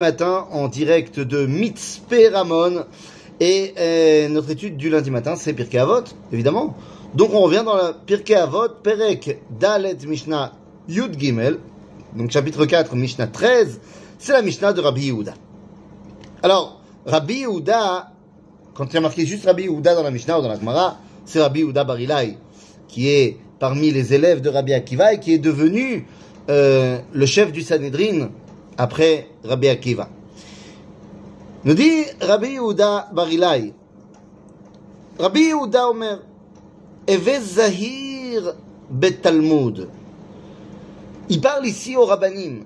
matin en direct de Mitzpe Ramon et euh, notre étude du lundi matin c'est Pirkei Avot évidemment. Donc on revient dans la Pirkei Avot Perek Dalet Mishnah Yud Gimel. Donc chapitre 4 Mishnah 13 c'est la Mishnah de Rabbi Yehuda. Alors Rabbi Yehuda quand il y a marqué juste Rabbi Yehuda dans la Mishnah ou dans la Gemara c'est Rabbi Yehuda Barilai qui est parmi les élèves de Rabbi Akiva et qui est devenu euh, le chef du Sanhedrin après Rabbi Akiva. Nous dit Rabbi Yehuda Barilai. Rabbi Yehuda Omer, Eve Zahir Talmud. Il parle ici au Rabbanim.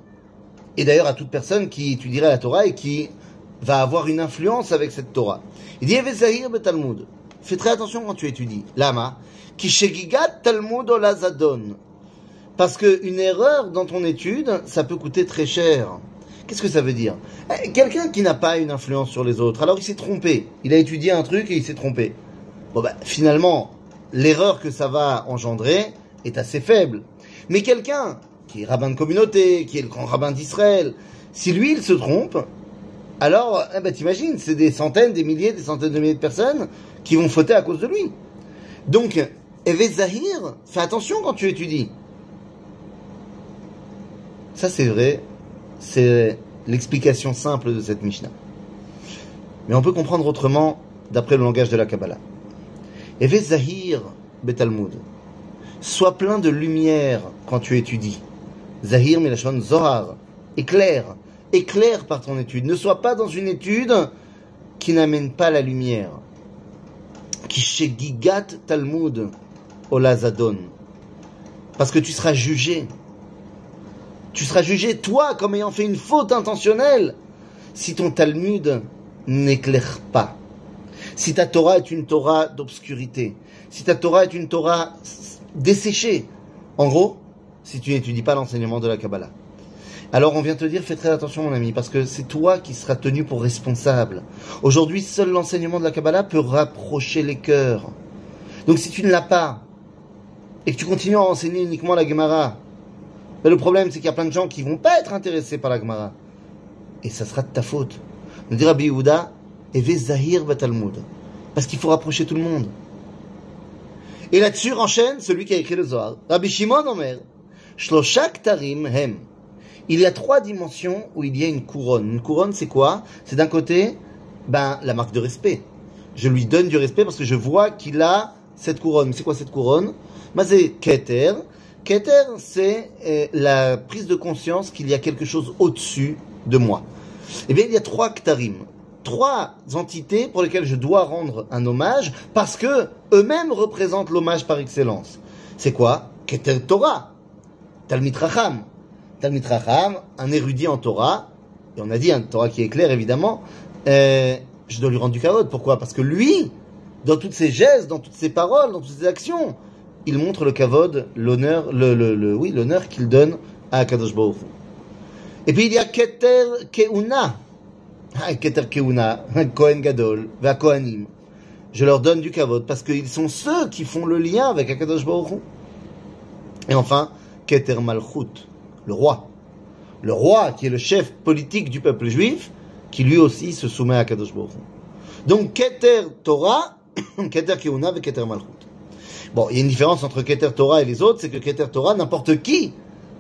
Et d'ailleurs à toute personne qui étudierait la Torah et qui va avoir une influence avec cette Torah. Il dit Eve Zahir Talmud. Fais très attention quand tu étudies. Lama. Ki shegigat Talmud olazadon. Parce qu'une erreur dans ton étude, ça peut coûter très cher. Qu'est-ce que ça veut dire eh, Quelqu'un qui n'a pas une influence sur les autres, alors il s'est trompé. Il a étudié un truc et il s'est trompé. Bon ben, finalement, l'erreur que ça va engendrer est assez faible. Mais quelqu'un qui est rabbin de communauté, qui est le grand rabbin d'Israël, si lui il se trompe, alors, eh ben, t'imagines, c'est des centaines, des milliers, des centaines de milliers de personnes qui vont fauter à cause de lui. Donc, Eve Zahir, fais attention quand tu étudies. Ça, c'est vrai. C'est l'explication simple de cette Mishnah. Mais on peut comprendre autrement d'après le langage de la Kabbalah. Eve Zahir Betalmud. Sois plein de lumière quand tu étudies. Zahir Milachon Zohar. Éclaire. Éclaire par ton étude. Ne sois pas dans une étude qui n'amène pas la lumière. Qui Gigat Talmud Olazadon. Parce que tu seras jugé tu seras jugé, toi, comme ayant fait une faute intentionnelle, si ton Talmud n'éclaire pas. Si ta Torah est une Torah d'obscurité. Si ta Torah est une Torah desséchée. En gros, si tu n'étudies pas l'enseignement de la Kabbalah. Alors on vient te dire, fais très attention mon ami, parce que c'est toi qui seras tenu pour responsable. Aujourd'hui, seul l'enseignement de la Kabbalah peut rapprocher les cœurs. Donc si tu ne l'as pas, et que tu continues à enseigner uniquement la Gemara, mais le problème, c'est qu'il y a plein de gens qui vont pas être intéressés par la Gemara. Et ça sera de ta faute. Nous dit Rabbi Yehuda, Zahir Talmud. Parce qu'il faut rapprocher tout le monde. Et là-dessus enchaîne celui qui a écrit le Zohar. Rabbi Shimon Omer, Shloshak Tarim Hem. Il y a trois dimensions où il y a une couronne. Une couronne, c'est quoi? C'est d'un côté, ben, la marque de respect. Je lui donne du respect parce que je vois qu'il a cette couronne. C'est quoi cette couronne? Ben, C'est Keter, Keter, c'est euh, la prise de conscience qu'il y a quelque chose au-dessus de moi. Eh bien, il y a trois ktarim, trois entités pour lesquelles je dois rendre un hommage parce que eux-mêmes représentent l'hommage par excellence. C'est quoi? Keter Torah, Talmit Racham. Talmit Racham, un érudit en Torah, et on a dit un Torah qui est clair évidemment, euh, je dois lui rendre du kavod. Pourquoi? Parce que lui, dans toutes ses gestes, dans toutes ses paroles, dans toutes ses actions, il montre le kavod, l'honneur, le, le, oui, l'honneur qu'il donne à Kadosh Baruch Et puis il y a Keter Keuna. Ah, Keter Keuna, Kohen Gadol, va Kohanim. Je leur donne du kavod parce qu'ils sont ceux qui font le lien avec Akadosh Baruch Et enfin, Keter Malchut, le roi. Le roi qui est le chef politique du peuple juif, qui lui aussi se soumet à Kadosh Baruch Donc Keter Torah, Keter Keuna et Keter Malchut. Bon, il y a une différence entre Keter Torah et les autres, c'est que Keter Torah, n'importe qui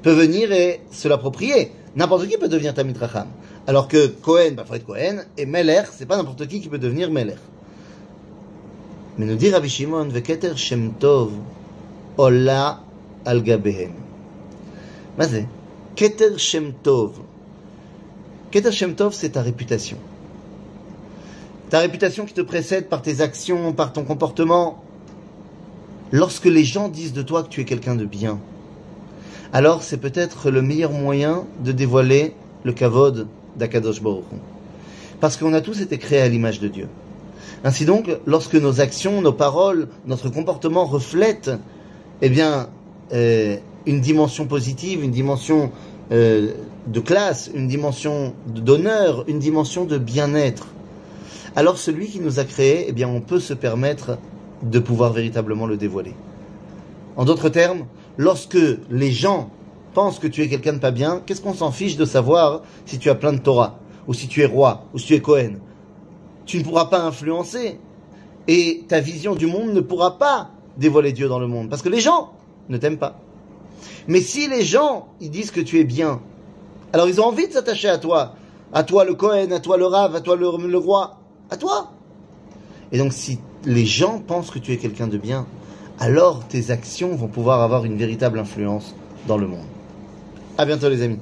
peut venir et se l'approprier. N'importe qui peut devenir Tamid Racham. Alors que Cohen, bah, être Cohen, et Meler, c'est pas n'importe qui qui peut devenir Meler. Mais nous dit Rabbi Shimon, Keter Shem Tov, Ola al Gabehem. c'est Keter Shem Tov. Keter Shem Tov, c'est ta réputation. Ta réputation qui te précède par tes actions, par ton comportement, lorsque les gens disent de toi que tu es quelqu'un de bien, alors c'est peut-être le meilleur moyen de dévoiler le kavod d'Akadosh Baruch Parce qu'on a tous été créés à l'image de Dieu. Ainsi donc, lorsque nos actions, nos paroles, notre comportement reflètent, eh bien, euh, une dimension positive, une dimension euh, de classe, une dimension d'honneur, une dimension de bien-être, alors celui qui nous a créés, eh bien, on peut se permettre de pouvoir véritablement le dévoiler. En d'autres termes, lorsque les gens pensent que tu es quelqu'un de pas bien, qu'est-ce qu'on s'en fiche de savoir si tu as plein de Torah ou si tu es roi, ou si tu es Cohen, tu ne pourras pas influencer. Et ta vision du monde ne pourra pas dévoiler Dieu dans le monde. Parce que les gens ne t'aiment pas. Mais si les gens, ils disent que tu es bien, alors ils ont envie de s'attacher à toi. À toi le Cohen, à toi le Rav, à toi le, le roi, à toi. Et donc si les gens pensent que tu es quelqu'un de bien, alors tes actions vont pouvoir avoir une véritable influence dans le monde. À bientôt les amis.